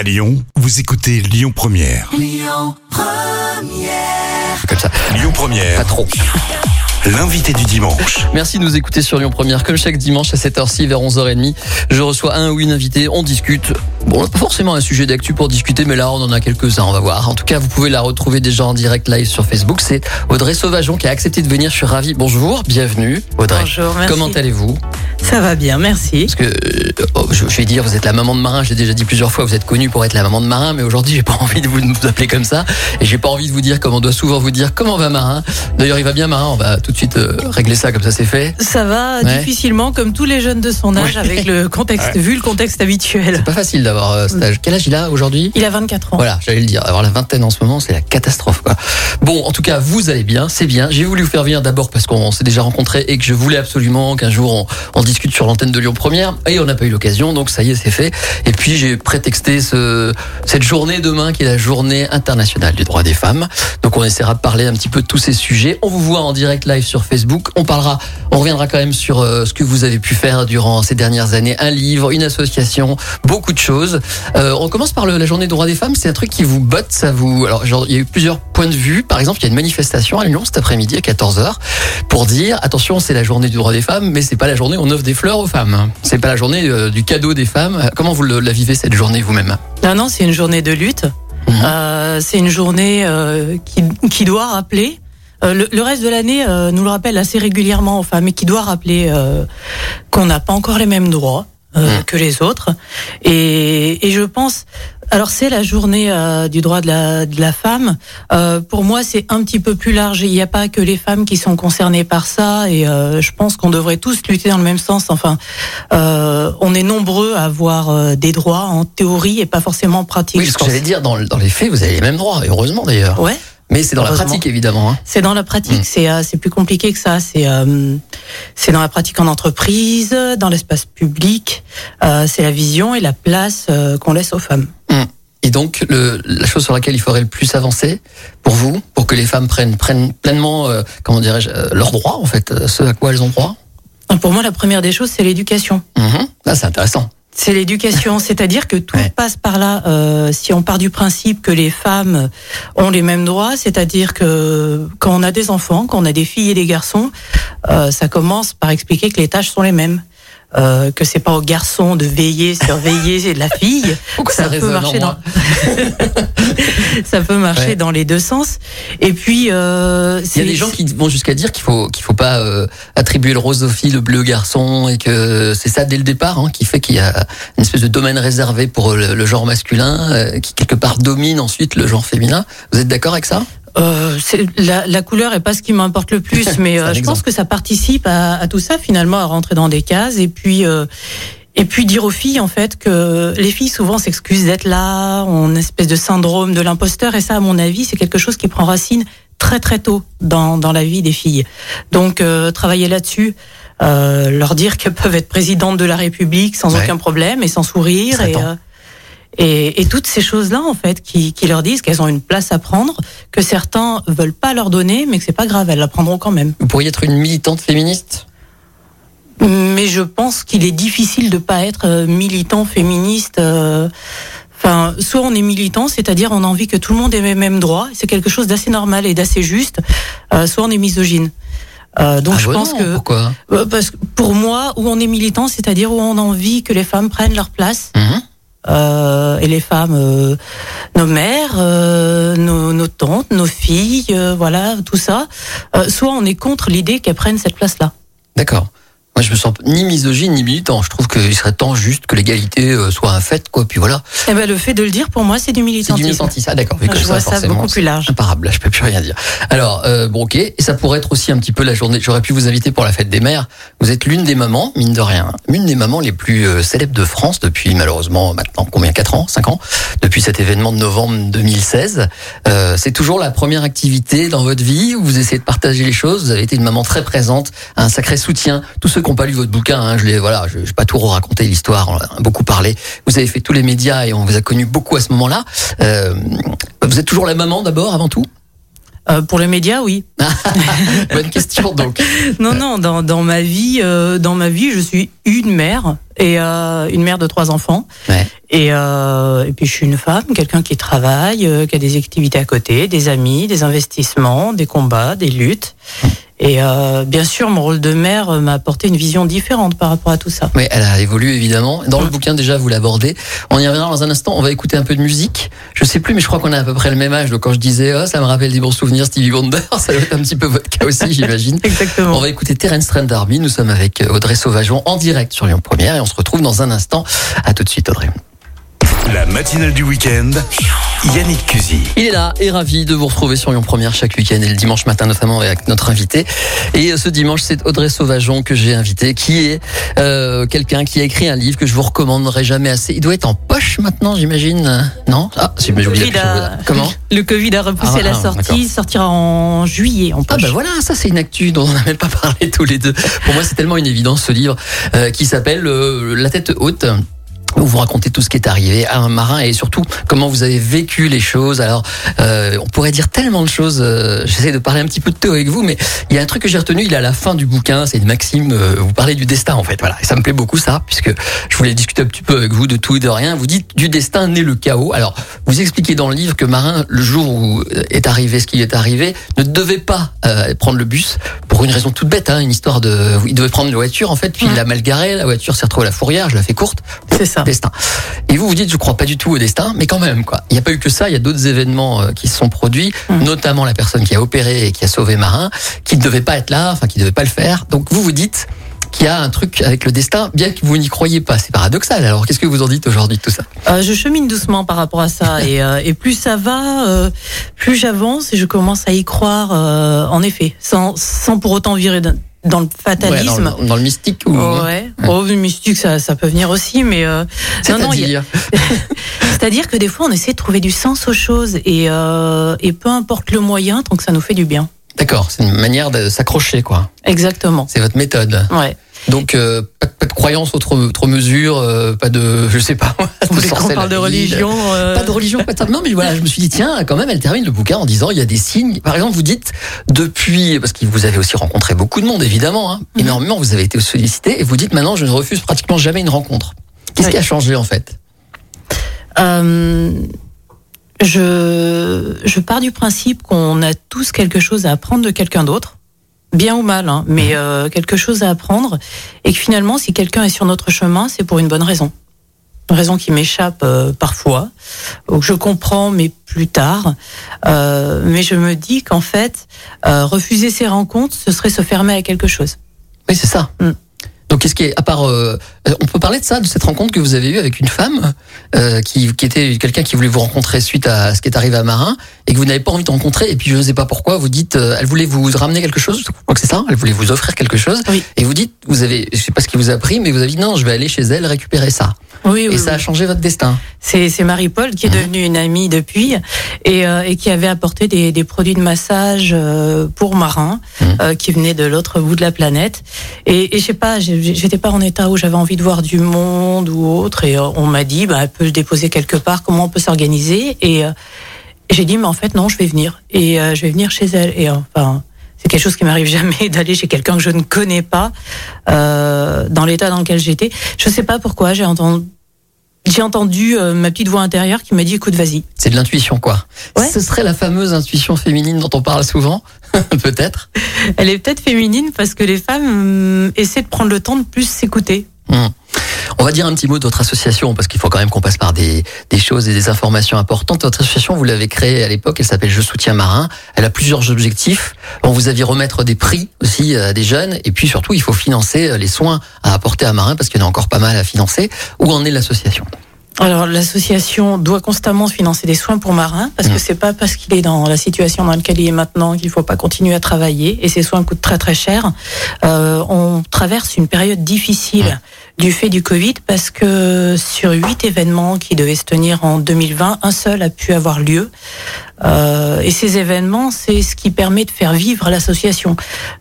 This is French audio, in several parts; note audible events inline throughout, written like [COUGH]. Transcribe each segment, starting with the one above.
À Lyon, vous écoutez Lyon Première. Comme ça. Lyon Première, Pas trop. l'invité du dimanche. Merci de nous écouter sur Lyon Première. Comme chaque dimanche à cette heure-ci, vers 11h30, je reçois un ou une invitée. On discute. Bon, pas forcément un sujet d'actu pour discuter, mais là, on en a quelques-uns. On va voir. En tout cas, vous pouvez la retrouver déjà en direct live sur Facebook. C'est Audrey Sauvageon qui a accepté de venir. Je suis ravi. Bonjour, bienvenue, Audrey. Bonjour, merci. Comment allez-vous? Ça va bien, merci. Parce que, euh, oh, je, je vais dire, vous êtes la maman de marin. Je l'ai déjà dit plusieurs fois. Vous êtes connue pour être la maman de marin, mais aujourd'hui, j'ai pas [LAUGHS] envie de vous, de vous appeler comme ça. Et j'ai pas envie de vous dire comme on doit souvent vous dire comment va marin? D'ailleurs, il va bien marin? On va tout de suite euh, régler ça comme ça, c'est fait. Ça va Ouais. difficilement, comme tous les jeunes de son âge, avec le contexte, [LAUGHS] vu le contexte habituel. C'est pas facile d'avoir euh, cet âge. Quel âge il a aujourd'hui? Il a 24 ans. Voilà, j'allais le dire. Avoir la vingtaine en ce moment, c'est la catastrophe. Quoi. Bon, en tout cas, vous allez bien, c'est bien. J'ai voulu vous faire venir d'abord parce qu'on s'est déjà rencontrés et que je voulais absolument qu'un jour on, on discute sur l'antenne de Lyon Première. Et on n'a pas eu l'occasion, donc ça y est, c'est fait. Et puis j'ai prétexté ce, cette journée demain qui est la journée internationale du droit des femmes. Donc on essaiera de parler un petit peu de tous ces sujets. On vous voit en direct live sur Facebook. On parlera, on reviendra quand même sur euh, ce que vous avez pu faire durant ces dernières années. Un livre, une association, beaucoup de choses. Euh, on commence par le- la journée des droits des femmes. C'est un truc qui vous botte, ça vous. Alors, genre, il y a eu plusieurs points de vue. Par exemple, il y a une manifestation à Lyon cet après-midi à 14h pour dire attention, c'est la journée du droit des femmes, mais c'est pas la journée où on offre des fleurs aux femmes. C'est pas la journée euh, du cadeau des femmes. Comment vous le- la vivez cette journée vous-même? Non, non, c'est une journée de lutte. Mhm. Euh, c'est une journée qui, qui doit rappeler. euh, le, le reste de l'année euh, nous le rappelle assez régulièrement aux femmes, et qui doit rappeler euh, qu'on n'a pas encore les mêmes droits euh, Mhm. que les autres. Et, et je pense, alors c'est la journée euh, du droit de la, de la femme. Euh, pour moi, c'est un petit peu plus large. Il n'y a pas que les femmes qui sont concernées par ça, et euh, je pense qu'on devrait tous lutter dans le même sens. Enfin, euh, on est nombreux à avoir euh, des droits en théorie et pas forcément en pratique. Oui, ce que j'allais dire, dans, dans les faits, vous avez les mêmes droits, et heureusement d'ailleurs. Ouais, Mais c'est dans la pratique, évidemment. hein. c'est dans la pratique. Mm. C'est euh, plus compliqué que ça. C'est euh, c'est dans la pratique en entreprise, dans l'espace public. Euh, c'est la vision et la place qu'on laisse aux femmes. Et donc, le, la chose sur laquelle il faudrait le plus avancer pour vous, pour que les femmes prennent, prennent pleinement, comment dirais-je, leurs droits, en fait, ce à quoi elles ont droit? Pour moi, la première des choses, c'est l'éducation. Là, c'est intéressant. C'est l'éducation, c'est-à-dire que tout Ouais. passe par là. Euh, si on part du principe que les femmes ont les mêmes droits, c'est-à-dire que quand on a des enfants, quand on a des filles et des garçons, euh, ça commence par expliquer que les tâches sont les mêmes. Euh, que c'est pas au garçon de veiller, surveiller [LAUGHS] la fille. Pourquoi ça, peut marcher dans [LAUGHS] ça peut marcher Ouais. dans les deux sens. Et puis euh, Il y a des gens qui vont jusqu'à dire qu'il faut qu'il faut pas euh, attribuer le rose aux filles, le bleu au garçon, et que c'est ça dès le départ hein, qui fait qu'il y a une espèce de domaine réservé pour le, le genre masculin, euh, qui quelque part domine ensuite le genre féminin. Vous êtes d'accord avec ça? Euh, la, la couleur est pas ce qui m'importe le plus, [LAUGHS] mais euh, je pense que ça participe à, à tout ça finalement, à rentrer dans des cases et puis euh, et puis dire aux filles en fait que les filles souvent s'excusent d'être là, ont une espèce de syndrome de l'imposteur et ça à mon avis c'est quelque chose qui prend racine très très tôt dans dans la vie des filles. Donc euh, travailler là-dessus. Euh, leur dire qu'elles peuvent être présidentes de la République sans Ouais. aucun problème et sans sourire et, euh, et, et toutes ces choses-là, en fait, qui, qui leur disent qu'elles ont une place à prendre, que certains veulent pas leur donner, mais que c'est pas grave, elles la prendront quand même. Vous pourriez être une militante féministe? Mais je pense qu'il est difficile de pas être euh, militant féministe. euh, Enfin, soit on est militant, c'est-à-dire on a envie que tout le monde ait les mêmes droits, c'est quelque chose d'assez normal et d'assez juste. euh, soit on est misogyne. Euh, donc Ah je bon, pense non, que pourquoi? Parce que pour moi, où on est militant, c'est-à-dire où on a envie que les femmes prennent leur place. Mhm. Euh, et les femmes, euh, nos mères, euh, nos, nos tantes, nos filles, euh, voilà, tout ça. Soit on est contre l'idée qu'elles prennent cette place-là. D'accord. Moi, je me sens ni misogyne ni militant. Je trouve qu'il serait temps juste que l'égalité euh, soit un fait, quoi. Puis voilà. Eh ben, le fait de le dire, pour moi, c'est du C'est militantisme. du militantisme. Ah, d'accord. Je vois ça beaucoup plus large. c'est Imparable. Là, je peux plus rien dire. Alors, euh, bon, ok. Et ça pourrait être aussi un petit peu la journée. J'aurais pu vous inviter pour la fête des mères. Vous êtes l'une des mamans, mine de rien, l'une des mamans les plus euh, célèbres de France depuis malheureusement maintenant combien 4 ans, 5 ans, depuis cet événement de novembre 2016. Euh, c'est toujours la première activité dans votre vie où vous essayez de partager les choses. Vous avez été une maman très présente, un sacré soutien. Tous ceux qui n'ont pas lu votre bouquin, hein, je l'ai, voilà, je, je vais pas tout raconter l'histoire, on a beaucoup parlé. Vous avez fait tous les médias et on vous a connu beaucoup à ce moment-là. Euh, vous êtes toujours la maman d'abord, avant tout? Euh, pour les médias, oui. [LAUGHS] Bonne question donc. Non, non, dans, dans ma vie, euh, dans ma vie, je suis une mère et euh, une mère de trois enfants. Ouais. Et, et puis je suis une femme, quelqu'un qui travaille, qui a des activités à côté, des amis, des investissements, des combats, des luttes. Et euh, bien sûr, mon rôle de mère m'a apporté une vision différente par rapport à tout ça. Oui, elle a évolué évidemment. Dans le Mm. bouquin déjà, vous l'abordez. On y reviendra dans un instant. On va écouter un peu de musique. Je sais plus, mais je crois qu'on a à peu près le même âge. Donc quand je disais, oh, ça me rappelle des bons souvenirs, Stevie Wonder, [LAUGHS] ça doit être un petit peu votre cas aussi, j'imagine. [LAUGHS] Exactement. On va écouter Terence Trent D'Arby. Nous sommes avec Audrey Sauvageon en direct sur Lyon Première et on se retrouve dans un instant. À tout de suite, Audrey. La matinale du week-end. Yannick Cusy. Il est là et ravi de vous retrouver sur Lyon Première chaque week-end et le dimanche matin notamment avec notre invité. Et euh, ce dimanche, c'est Audrey Sauvageon que j'ai invité, qui est euh, quelqu'un qui a écrit un livre que je vous recommanderai jamais assez. Il doit être en poche maintenant, j'imagine. Non? Ah, j'ai oublié. Covid a- Comment? [LAUGHS] Le Covid a repoussé Ah, la ah, sortie, sortira en juillet en Ah poche. ben voilà, ça c'est une actu dont on n'a même pas parlé tous les deux. Pour moi c'est tellement une évidence ce livre euh, qui s'appelle euh, La tête haute. Où vous racontez tout ce qui est arrivé à un marin et surtout comment vous avez vécu les choses. Alors, euh, on pourrait dire tellement de choses. euh, J'essaie de parler un petit peu de tout avec vous, mais il y a un truc que j'ai retenu. Il est à la fin du bouquin. C'est une maxime. euh, vous parlez du destin, en fait. Voilà, et ça me plaît beaucoup ça, puisque je voulais discuter un petit peu avec vous de tout et de rien. Vous dites du destin naît le chaos. Alors, vous expliquez dans le livre que Marin, le jour où euh, est arrivé ce qui est arrivé, ne devait pas euh, prendre le bus pour une raison toute bête, hein, une histoire de. Il devait prendre une voiture en fait, puis il l'a mal garé. La voiture s'est retrouvée à la fourrière. Je la fais courte. C'est ça. Destin. Et vous vous dites, je crois pas du tout au destin, mais quand même quoi. Il n'y a pas eu que ça. Il y a d'autres événements euh, qui se sont produits, Mm. notamment la personne qui a opéré et qui a sauvé Marin, qui ne devait pas être là, enfin qui ne devait pas le faire. Donc vous vous dites qu'il y a un truc avec le destin, bien que vous n'y croyez pas. C'est paradoxal. Alors qu'est-ce que vous en dites aujourd'hui de tout ça? Euh, je chemine doucement par rapport à ça [LAUGHS] et, euh, et plus ça va, euh, plus j'avance et je commence à y croire. en effet, sans, sans pour autant virer dans, le Ouais, fatalisme. dans, le, dans le mystique ou Ouais. Oh, le mystique, ça, ça peut venir aussi, mais euh, y a- C'est-à-dire [LAUGHS] c'est-à-dire que des fois, on essaie de trouver du sens aux choses et, euh, et peu importe le moyen, tant que ça nous fait du bien. D'accord, c'est une manière de s'accrocher, quoi. Exactement. C'est votre méthode. Ouais. Donc, euh, pas, de- pas de croyance autre, autre mesure, euh, pas de, je sais pas, [LAUGHS] de sorcellerie, parle de religion euh, Pas de religion, pas de... Non, mais voilà, je me suis dit, tiens, quand même, elle termine le bouquin en disant, il y a des signes. Par exemple, vous dites, depuis, parce que vous avez aussi rencontré beaucoup de monde, évidemment, hein, Mhm. énormément, vous avez été sollicité, et vous dites, maintenant, je ne refuse pratiquement jamais une rencontre. Qu'est-ce Oui. qui a changé, en fait? Euh, je, je pars du principe qu'on a tous quelque chose à apprendre de quelqu'un d'autre, bien ou mal, hein, mais euh, quelque chose à apprendre, et que finalement, si quelqu'un est sur notre chemin, c'est pour une bonne raison. Une raison qui m'échappe euh, parfois, ou que je comprends, mais plus tard. Euh, mais je me dis qu'en fait, euh, refuser ces rencontres, ce serait se fermer à quelque chose. Oui, c'est ça. Mm. Donc, qu'est-ce qui est, à part, euh, on peut parler de ça, de cette rencontre que vous avez eue avec une femme euh, qui, qui était quelqu'un qui voulait vous rencontrer suite à ce qui est arrivé à Marin et que vous n'avez pas envie de rencontrer. Et puis, je ne sais pas pourquoi, vous dites, euh, elle voulait vous ramener quelque chose. Je crois que c'est ça. Elle voulait vous offrir quelque chose. Oui. Et vous dites, vous avez, je sais pas ce qui vous a pris, mais vous avez dit non, je vais aller chez elle récupérer ça. Oui, et oui, ça oui. a changé votre destin. C'est Marie-Paul qui est Mhm. devenue une amie depuis et, euh, et qui avait apporté des, des produits de massage euh, pour marins Mhm. euh, qui venaient de l'autre bout de la planète. Et, et je sais pas, j'étais pas en état où j'avais envie de voir du monde ou autre. Et euh, on m'a dit, bah, elle peut le déposer quelque part. Comment on peut s'organiser Et euh, j'ai dit, mais en fait non, je vais venir et euh, je vais venir chez elle. Et enfin. C'est quelque chose qui m'arrive [LAUGHS] jamais d'aller chez quelqu'un que je ne connais pas euh, dans l'état dans lequel j'étais. Je sais pas pourquoi j'ai entendu j'ai entendu ma petite voix intérieure qui m'a dit écoute vas-y. C'est de l'intuition, quoi. Ouais. Ce serait la fameuse intuition féminine dont on parle souvent, [LAUGHS] peut-être. Elle est peut-être féminine parce que les femmes hum, essaient de prendre le temps de plus s'écouter. Hmm. On va dire un petit mot de votre association, parce qu'il faut quand même qu'on passe par des, des choses et des informations importantes. Votre association, vous l'avez créée à l'époque, elle s'appelle Je soutiens marin. Elle a plusieurs objectifs. On vous aviez remettre des prix aussi à des jeunes, et puis surtout, il faut financer les soins à apporter à marin, parce qu'il y en a encore pas mal à financer. Où en est l'association? Alors l'association doit constamment financer des soins pour marins parce Mhm. que c'est pas parce qu'il est dans la situation dans laquelle il est maintenant qu'il faut pas continuer à travailler et ces soins coûtent très très cher. Euh, on traverse une période difficile du fait du Covid parce que sur huit événements qui devaient se tenir en 2020, un seul a pu avoir lieu. Euh, et ces événements, c'est ce qui permet de faire vivre l'association.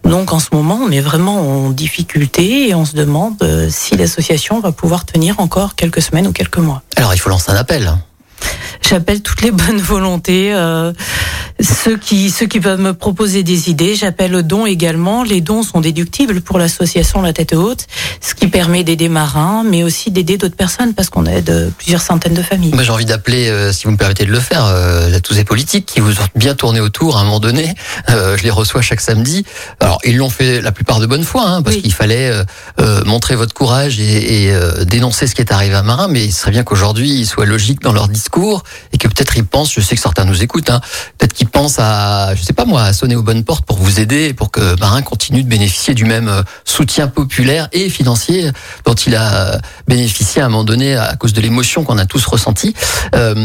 Donc en ce moment, on est vraiment en difficulté et on se demande euh, si l'association va pouvoir tenir encore quelques semaines ou quelques mois. Alors, il faut lancer un appel. J'appelle toutes les bonnes volontés. euh, Ceux qui, ceux qui peuvent me proposer des idées, j'appelle aux dons également. Les dons sont déductibles pour l'association La Tête Haute, ce qui permet d'aider marins, mais aussi d'aider d'autres personnes parce qu'on aide plusieurs centaines de familles. Moi, j'ai envie d'appeler, euh, si vous me permettez de le faire, euh, tous ces politiques qui vous ont bien tourné autour à un moment donné. Euh, je les reçois chaque samedi. Alors, ils l'ont fait la plupart de bonne foi, hein, parce Oui. qu'il fallait euh, euh, montrer votre courage et, et, euh, dénoncer ce qui est arrivé à Marin. Mais il serait bien qu'aujourd'hui, ils soient logiques dans leur discours et que peut-être ils pensent, je sais que certains nous écoutent, hein, peut-être qu'ils pensent à, je sais pas moi, à sonner aux bonnes portes pour vous aider et pour que Marin continue de bénéficier du même euh, soutien populaire et financier dont il a bénéficié à un moment donné à cause de l'émotion qu'on a tous ressentie. Euh,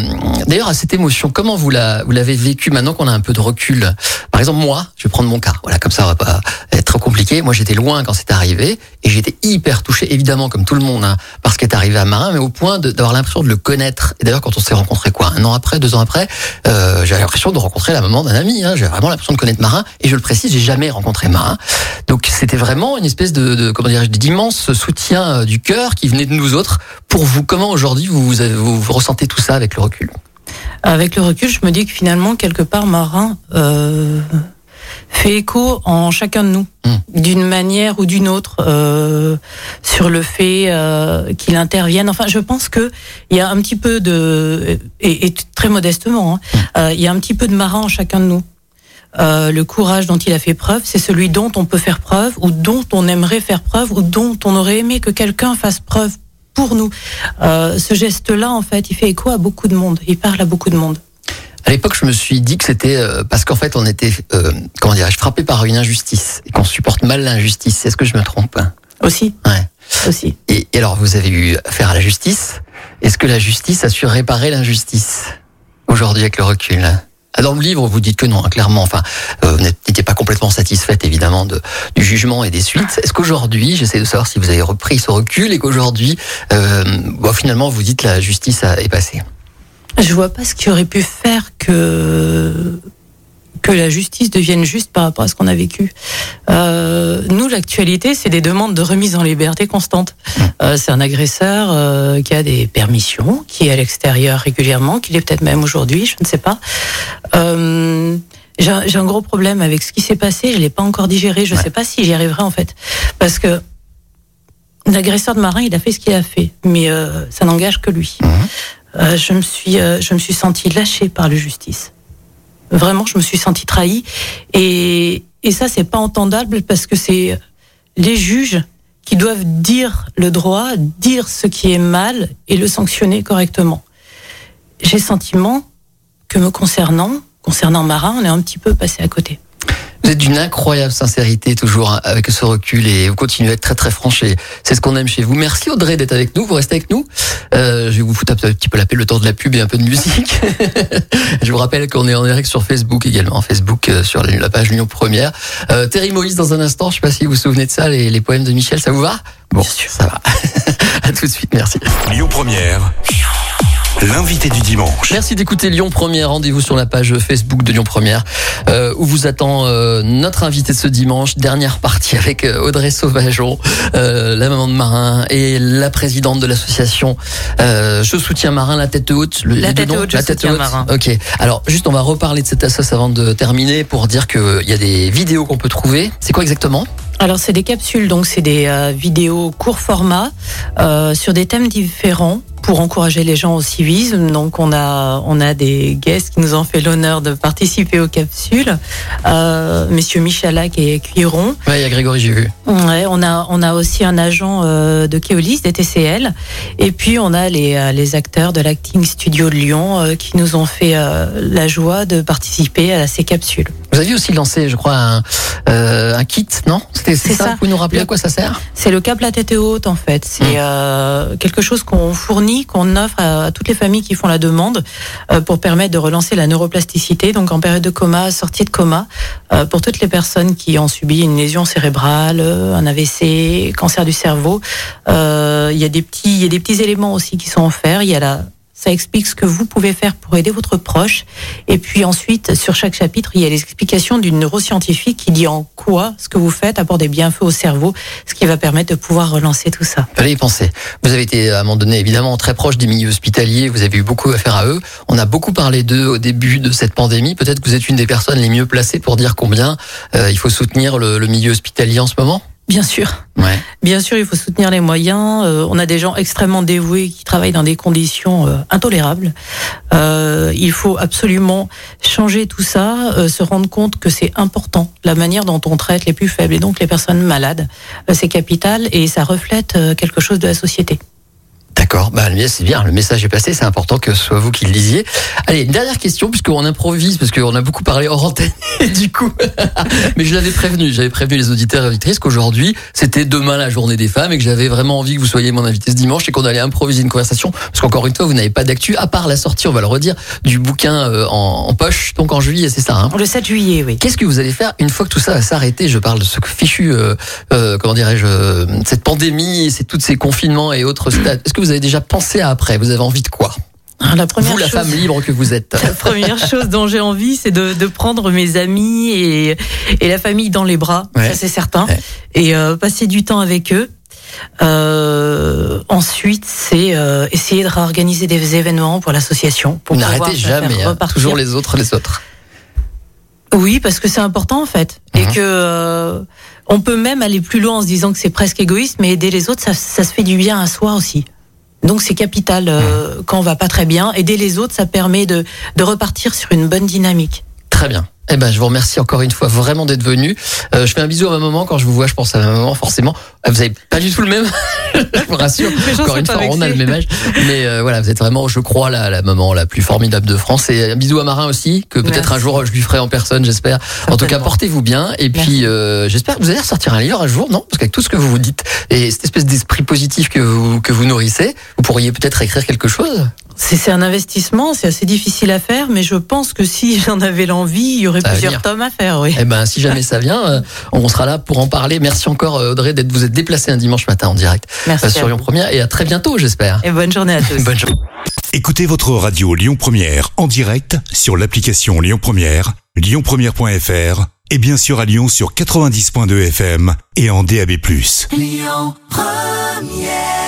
D'ailleurs, à cette émotion, comment vous la- vous l'avez vécu maintenant qu'on a un peu de recul? Par exemple, moi, je vais prendre mon cas. Voilà, comme ça, on va pas être compliqué. Moi, j'étais loin quand c'est arrivé et j'étais hyper touché, évidemment, comme tout le monde, hein, par ce qui est arrivé à Marin, mais au point d'avoir l'impression de le connaître. Et d'ailleurs, quand on s'est rencontrés, quoi, un an après, deux ans après, euh, j'avais l'impression de rencontrer la maman d'un ami. Hein, J'avais vraiment l'impression de connaître Marin. Et je le précise, j'ai jamais rencontré Marin. Donc, c'était vraiment une espèce de, comment dirais-je, d'immense soutien euh, du cœur qui venait de nous autres. Pour vous, comment aujourd'hui vous, vous- vous ressentez tout ça avec le recul? Avec le recul, je me dis que finalement, quelque part, Marin euh, fait écho en chacun de nous, Mm. d'une manière ou d'une autre, euh, sur le fait euh, qu'il intervienne. Enfin, je pense que il y a un petit peu de, et, et très modestement, hein, euh, il y a un petit peu de Marin en chacun de nous. Euh, le courage dont il a fait preuve, c'est celui dont on peut faire preuve, ou dont on aimerait faire preuve, ou dont on aurait aimé que quelqu'un fasse preuve pour nous. Euh, ce geste-là, en fait, il fait écho à beaucoup de monde. Il parle à beaucoup de monde. À l'époque, je me suis dit que c'était euh, parce qu'en fait, on était, euh, comment dirais-je, frappé par une injustice et qu'on supporte mal l'injustice. Est-ce que je me trompe hein? Aussi, Ouais. aussi. Et, et alors, vous avez eu affaire à la justice. Est-ce que la justice a su réparer l'injustice aujourd'hui avec le recul? Ah, Dans le livre, vous dites que non, hein, clairement. Enfin, euh, vous n'étiez pas complètement satisfaite, évidemment, de, du jugement et des suites. Est-ce qu'aujourd'hui, j'essaie de savoir si vous avez repris ce recul et qu'aujourd'hui, euh, bon, finalement, vous dites la justice a- est passée? Je vois pas ce qui aurait pu faire que que la justice devienne juste par rapport à ce qu'on a vécu. Euh, nous, l'actualité, c'est des demandes de remise en liberté constante. Euh, c'est un agresseur euh, qui a des permissions, qui est à l'extérieur régulièrement, qui l'est peut-être même aujourd'hui, je ne sais pas. Euh, j'ai un- j'ai un gros problème avec ce qui s'est passé. Je l'ai pas encore digéré. Je ne Ouais. sais pas si j'y arriverai en fait, parce que l'agresseur de Marin, il a fait ce qu'il a fait, mais euh, ça n'engage que lui. Euh, je me suis, euh, je me suis sentie lâchée par la justice. Vraiment, je me suis sentie trahie. Et, et ça, c'est pas entendable parce que c'est les juges qui doivent dire le droit, dire ce qui est mal et le sanctionner correctement. J'ai sentiment que me concernant, concernant Marin, on est un petit peu passé à côté. Vous êtes d'une incroyable sincérité toujours hein, avec ce recul et vous continuez à être très très franche et c'est ce qu'on aime chez vous. Merci Audrey d'être avec nous, vous restez avec nous. Euh, je vais vous foutre un petit peu la paix le temps de la pub et un peu de musique. [LAUGHS] je vous rappelle qu'on est en direct sur Facebook également, Facebook euh, sur la, page Lyon Première. Euh, Terry Moïse dans un instant, je sais pas si vous vous souvenez de ça, les, les poèmes de Michel, ça vous va? Bon, ça va. [LAUGHS] à tout de suite, merci. Lyon Première. L'invité du dimanche. Merci d'écouter Lyon Première. Rendez-vous sur la page Facebook de Lyon Première euh, où vous attend euh, notre invité de ce dimanche. Dernière partie avec euh, Audrey Sauvageon, euh, la maman de Marin et la présidente de l'association euh, Je soutiens Marin, la tête haute. Le, La les deux Tête noms Haute, Je la tête soutiens haute. Marin. Ok. Alors juste, on va reparler de cette assoce avant de terminer pour dire qu'il y a des vidéos qu'on peut trouver. C'est quoi exactement? Alors c'est des capsules, donc c'est des euh, vidéos court format euh, sur des thèmes différents pour encourager les gens au civisme. Donc on a on a des guests qui nous ont fait l'honneur de participer aux capsules, euh, messieurs Michalak et Cuiron. Ouais, il y a Grégory, j'ai vu. Ouais, on a on a aussi un agent euh, de Keolis, des TCL, et puis on a les euh, les acteurs de l'acting studio de Lyon euh, qui nous ont fait euh, la joie de participer à ces capsules. Vous aviez aussi lancé, je crois, un, euh, un kit, non C'était c'est ça, ça. Vous pouvez nous rappeler Le- à quoi ça sert C'est le cap la tête haute en fait. C'est Mm. euh, quelque chose qu'on fournit, qu'on offre à, à toutes les familles qui font la demande euh, pour permettre de relancer la neuroplasticité, donc en période de coma, sortie de coma, euh, pour toutes les personnes qui ont subi une lésion cérébrale, euh, un AVC, cancer du cerveau. Euh, Il y a des petits, il y a des petits éléments aussi qui sont offerts. Il y a la Ça explique ce que vous pouvez faire pour aider votre proche. Et puis ensuite, sur chaque chapitre, il y a l'explication d'une neuroscientifique qui dit en quoi ce que vous faites apporte des bienfaits au cerveau, ce qui va permettre de pouvoir relancer tout ça. Fallait y penser. Vous avez été à un moment donné évidemment très proche des milieux hospitaliers, vous avez eu beaucoup à faire à eux. On a beaucoup parlé d'eux au début de cette pandémie. Peut-être que vous êtes une des personnes les mieux placées pour dire combien euh, il faut soutenir le, le milieu hospitalier en ce moment. Bien sûr. Ouais. Bien sûr, il faut soutenir les moyens. Euh, on a des gens extrêmement dévoués qui travaillent dans des conditions euh, intolérables. Euh, il faut absolument changer tout ça, euh, se rendre compte que c'est important. La manière dont on traite les plus faibles et donc les personnes malades, euh, c'est capital et ça reflète euh, quelque chose de la société. D'accord, bah, c'est bien, le message est passé, c'est important que ce soit vous qui le lisiez. Allez, une dernière question, puisqu'on improvise, parce qu'on a beaucoup parlé hors antenne, [LAUGHS] du coup, [LAUGHS] mais je l'avais prévenu, j'avais prévenu les auditeurs et auditrices qu'aujourd'hui, c'était demain la journée des femmes, et que j'avais vraiment envie que vous soyez mon invité ce dimanche, et qu'on allait improviser une conversation, parce qu'encore une fois, vous n'avez pas d'actu, à part la sortie, on va le redire, du bouquin euh, en, en poche, donc en juillet, c'est ça, hein? Le 7 juillet, oui. Qu'est-ce que vous allez faire une fois que tout ça va s'arrêter? Je parle de ce fichu, euh, euh, comment dirais-je, euh, cette pandémie, c'est tous ces confinements et autres stades. Est-ce que vous avez déjà pensé à après Vous avez envie de quoi Alors, La première Vous, la chose- femme libre que vous êtes. [LAUGHS] La première chose dont j'ai envie, c'est de, de prendre mes amis et, et la famille dans les bras, Ouais. ça c'est certain, Ouais. et euh, passer du temps avec eux. Euh, ensuite, c'est euh, essayer de réorganiser des événements pour l'association. Pour n'arrêtez faire jamais, hein. repartir. toujours les autres, les autres. Oui, parce que c'est important en fait, et Mhm. que on peut même aller plus loin en se disant que c'est presque égoïste, mais aider les autres, ça, ça se fait du bien à soi aussi. Donc c'est capital euh, quand on va pas très bien. Aider les autres, ça permet de, de repartir sur une bonne dynamique. Très bien. Eh ben, je vous remercie encore une fois vraiment d'être venu. Euh, je fais un bisou à ma maman quand je vous vois. Je pense à ma maman forcément. Euh, Vous avez pas du tout le même. [LAUGHS] je vous rassure. Encore une fois, on a le même âge. Mais euh, voilà, vous êtes vraiment, je crois, la, la maman la plus formidable de France. Et un bisou à Marin aussi, que peut-être un jour je lui ferai en personne, j'espère. En tout cas, portez-vous bien. Et puis, euh, j'espère que vous allez ressortir un livre un jour, non? Parce qu'avec tout ce que vous vous dites et cette espèce d'esprit positif que vous que vous nourrissez, vous pourriez peut-être écrire quelque chose? C'est c'est un investissement, c'est assez difficile à faire, mais je pense que si [LAUGHS] j'en avais l'envie, il y aurait Ça plusieurs tomes à faire, oui. Eh ben, si jamais ça vient, euh, on sera là pour en parler. Merci encore, euh, Audrey, d'être vous êtes déplacé un dimanche matin en direct Merci. euh, à sur Lyon. Première et à très bientôt, j'espère. Et bonne journée à tous. Bonne journée. Écoutez votre radio Lyon Première en direct sur l'application Lyon Première, lyonpremière.fr et bien sûr à Lyon sur 90.2 FM et en DAB+. Lyon Première